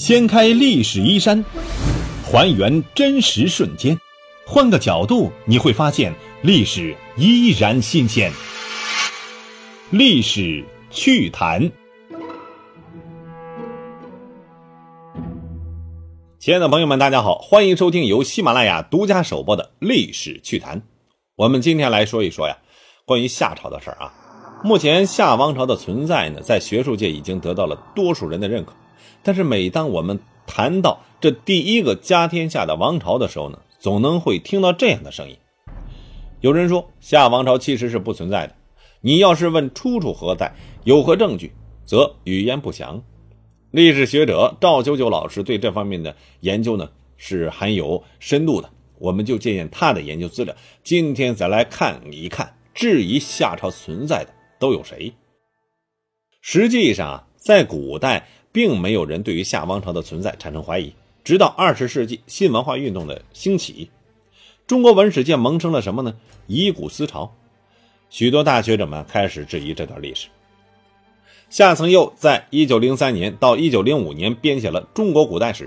掀开历史衣衫，还原真实瞬间，换个角度你会发现历史依然新鲜。历史趣谈，亲爱的朋友们，大家好，欢迎收听由喜马拉雅独家首播的《历史趣谈》。我们今天来说一说呀，关于夏朝的事儿啊。目前夏王朝的存在呢，在学术界已经得到了多数人的认可。但是每当我们谈到这第一个家天下的王朝的时候呢，总能会听到这样的声音。有人说夏王朝其实是不存在的。你要是问出处何在，有何证据，则语焉不详。历史学者赵九九老师对这方面的研究呢是很有深度的。我们就借鉴他的研究资料，今天再来看一看质疑夏朝存在的都有谁。实际上，在古代。并没有人对于夏王朝的存在产生怀疑，直到二十世纪新文化运动的兴起，中国文史界萌生了什么呢？以古思潮，许多大学者们开始质疑这段历史。夏曾佑在一九零三年到一九零五年编写了《中国古代史》，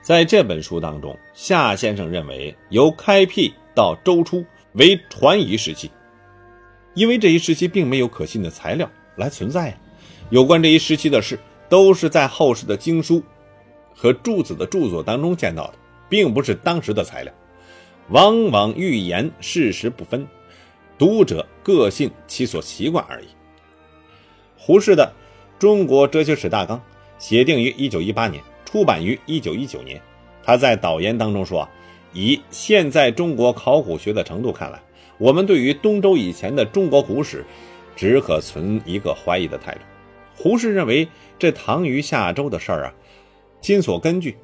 在这本书当中，夏先生认为由开辟到周初为传疑时期，因为这一时期并没有可信的材料来存在呀，有关这一时期的事。都是在后世的经书和诸子的著作当中见到的，并不是当时的材料，往往预言事实不分，读者各信其所习惯而已。胡适的《中国哲学史大纲》写定于一九一八年，出版于一九一九年。他在导言当中说：“以现在中国考古学的程度看来，我们对于东周以前的中国古史，只可存一个怀疑的态度。”胡适认为，这唐虞夏周的事儿啊，今所根据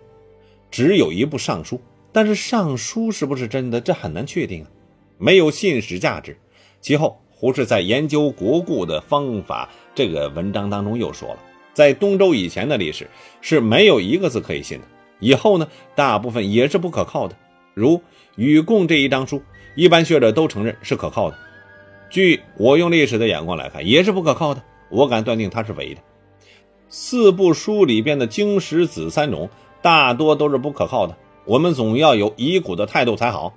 只有一部尚书，但是尚书是不是真的，这很难确定啊，没有信史价值。其后，胡适在研究国故的方法这个文章当中又说了，在东周以前的历史是没有一个字可以信的，以后呢，大部分也是不可靠的。如《禹贡》这一章书，一般学者都承认是可靠的，据我用历史的眼光来看，也是不可靠的。我敢断定它是伪的。四部书里边的经史子三种，大多都是不可靠的。我们总要有疑古的态度才好。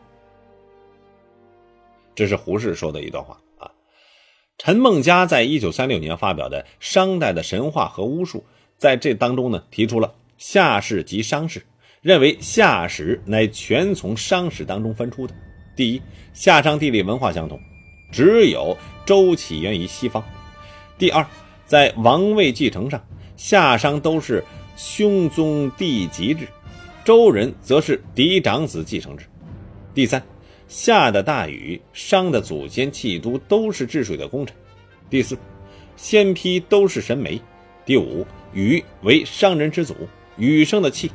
这是胡适说的一段话啊。陈梦家在一九三六年发表的《商代的神话和巫术》在这当中呢，提出了夏氏及商氏，认为夏史乃全从商史当中分出的。第一，夏商地理文化相同，只有周起源于西方。第二，在王位继承上，夏商都是兄宗弟及制，周人则是嫡长子继承制。第三，夏的大禹、商的祖先契都都是治水的功臣。第四，先批都是神媒。第五，禹为商人之祖，禹生的契。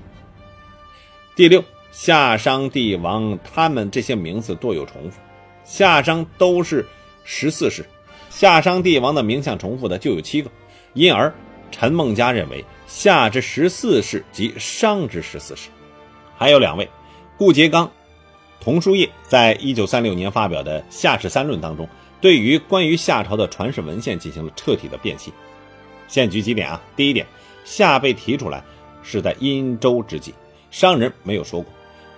第六，夏商帝王他们这些名字多有重复，夏商都是十四世。夏商帝王的名相重复的就有七个，因而陈梦家认为夏之十四世即商之十四世。还有两位，顾颉刚、童书业在一九三六年发表的《夏史三论》当中，对于关于夏朝的传世文献进行了彻底的辨析。现举几点啊？第一点，夏被提出来是在殷周之际，商人没有说过，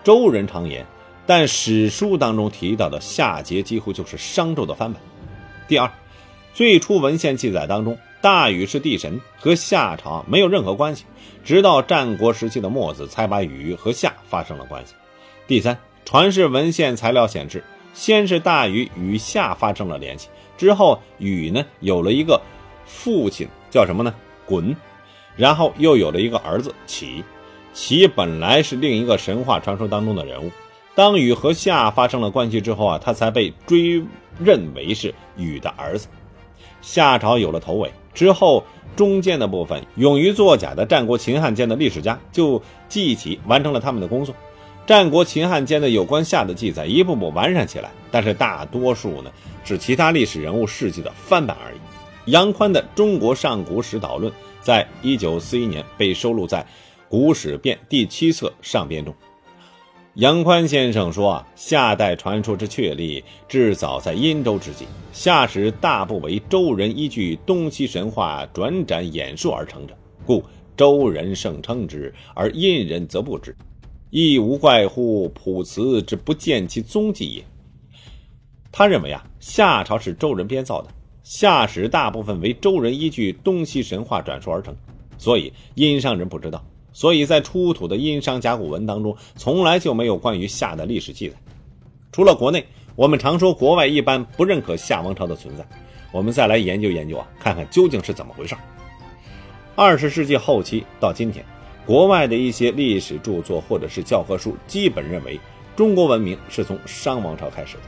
周人常言，但史书当中提到的夏桀几乎就是商纣的翻版。第二。最初文献记载当中，大禹是帝神，和夏朝没有任何关系。直到战国时期的墨子才把禹和夏发生了关系。第三，传世文献材料显示，先是大禹与夏发生了联系，之后禹呢有了一个父亲叫什么呢？鲧，然后又有了一个儿子启。启本来是另一个神话传说当中的人物，当禹和夏发生了关系之后啊，他才被追认为是禹的儿子。夏朝有了头尾之后，中间的部分勇于作假的战国秦汉间的历史家就记起完成了他们的工作。战国秦汉间的有关夏的记载一步步完善起来，但是大多数呢是其他历史人物事迹的翻版而已。杨宽的《中国上古史导论》在一九四一年被收录在《古史辨》第七册上编中。杨宽先生说：“，夏代传说之确立，至早在殷周之际。夏史大部为周人依据东西神话转展演述而成者，故周人盛称之，而殷人则不知，亦无怪乎卜辞之不见其踪迹也。他认为啊，夏朝是周人编造的，夏史大部分为周人依据东西神话转述而成，所以殷商人不知道，所以在出土的殷商甲骨文当中，从来就没有关于夏的历史记载。除了国内，我们常说国外一般不认可夏王朝的存在，我们再来研究研究啊，看看究竟是怎么回事。二十世纪后期到今天，国外的一些历史著作或者是教科书，基本认为中国文明是从商王朝开始的。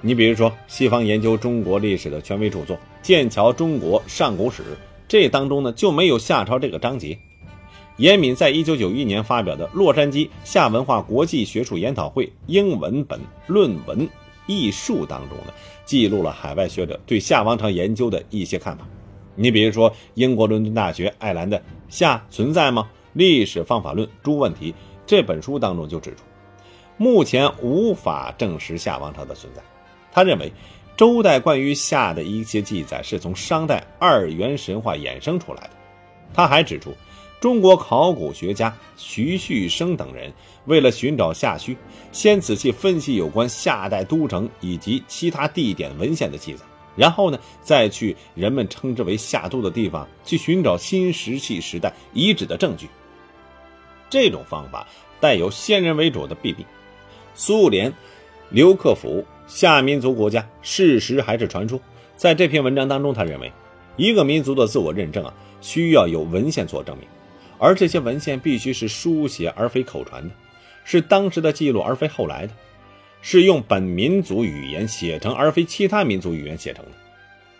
你比如说，西方研究中国历史的权威著作《剑桥中国上古史》，这当中呢就没有夏朝这个章节。严敏在一九九一年发表的《洛杉矶夏文化国际学术研讨会》英文本论文译述当中呢，记录了海外学者对夏王朝研究的一些看法。你比如说，英国伦敦大学艾兰的《夏存在吗？历史方法论诸问题》这本书当中就指出，目前无法证实夏王朝的存在。他认为，周代关于夏的一些记载是从商代二元神话衍生出来的。他还指出，中国考古学家徐旭升等人为了寻找夏墟，先仔细分析有关夏代都城以及其他地点文献的记载，然后呢，再去人们称之为夏都的地方去寻找新石器时代遗址的证据。这种方法带有先人为主的弊病。苏联刘克甫。夏民族国家事实还是传说？在这篇文章当中，他认为，一个民族的自我认证啊，需要有文献做证明，而这些文献必须是书写而非口传的，是当时的记录而非后来的，是用本民族语言写成而非其他民族语言写成的。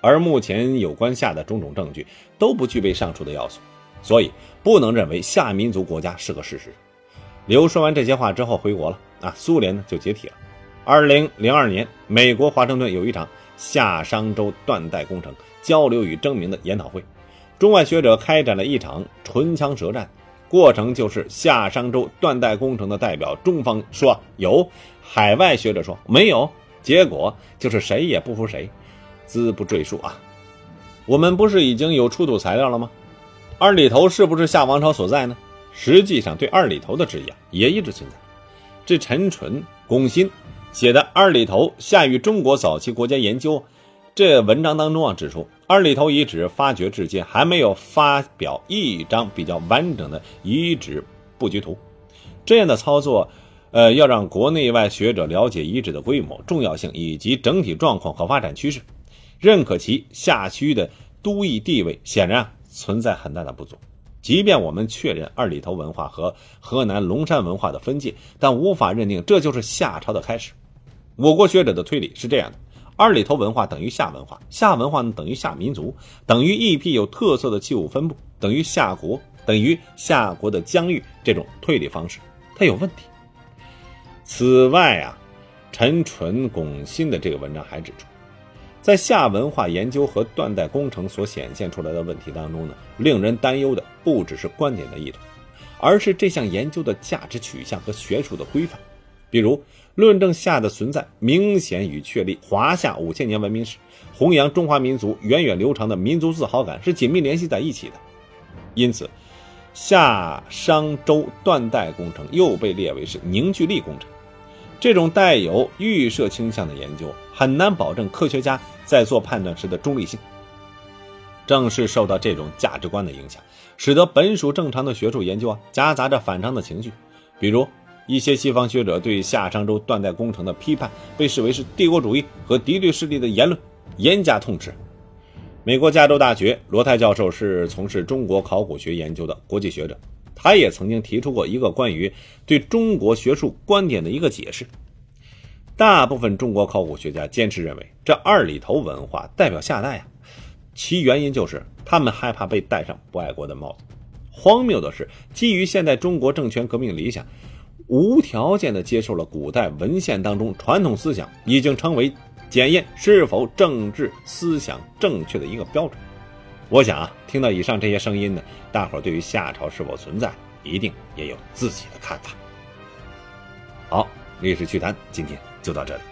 而目前有关夏的种种证据都不具备上述的要素，所以不能认为夏民族国家是个事实。刘说完这些话之后回国了啊，苏联呢就解体了。二零零二年，美国华盛顿有一场夏商周断代工程交流与证明的研讨会，中外学者开展了一场唇枪舌战，过程就是夏商周断代工程的代表中方说有，海外学者说没有，结果就是谁也不服谁，资不赘述啊。我们不是已经有出土材料了吗？二里头是不是夏王朝所在呢？实际上，对二里头的质疑啊也一直存在。这陈纯、龚新。写的二里头夏与中国早期国家研究，这文章当中啊指出，二里头遗址发掘至今还没有发表一张比较完整的遗址布局图。这样的操作，呃，要让国内外学者了解遗址的规模、重要性以及整体状况和发展趋势，认可其夏区的都邑地位，显然存在很大的不足。即便我们确认二里头文化和河南龙山文化的分界，但无法认定这就是夏朝的开始。我国学者的推理是这样的：二里头文化等于夏文化，夏文化呢等于夏民族，等于一批有特色的器物分布，等于夏国，等于夏国的疆域。这种推理方式它有问题。此外啊，陈纯、龚新的这个文章还指出，在夏文化研究和断代工程所显现出来的问题当中呢，令人担忧的不只是观点的意图，而是这项研究的价值取向和学术的规范。比如，论证夏的存在，明显与确立华夏五千年文明史、弘扬中华民族源远流长的民族自豪感是紧密联系在一起的。因此，夏商周断代工程又被列为是凝聚力工程。这种带有预设倾向的研究，很难保证科学家在做判断时的中立性。正是受到这种价值观的影响，使得本属正常的学术研究啊，夹杂着反常的情绪，比如。一些西方学者对夏商周断代工程的批判，被视为是帝国主义和敌对势力的言论，严加痛斥。美国加州大学罗泰教授是从事中国考古学研究的国际学者，他也曾经提出过一个关于对中国学术观点的一个解释。大部分中国考古学家坚持认为，这二里头文化代表夏代啊，其原因就是他们害怕被戴上不爱国的帽子。荒谬的是，基于现代中国政权革命理想。无条件地接受了古代文献当中传统思想，已经成为检验是否政治思想正确的一个标准。我想啊，听到以上这些声音呢，大伙对于夏朝是否存在，一定也有自己的看法。好，历史趣谈今天就到这里。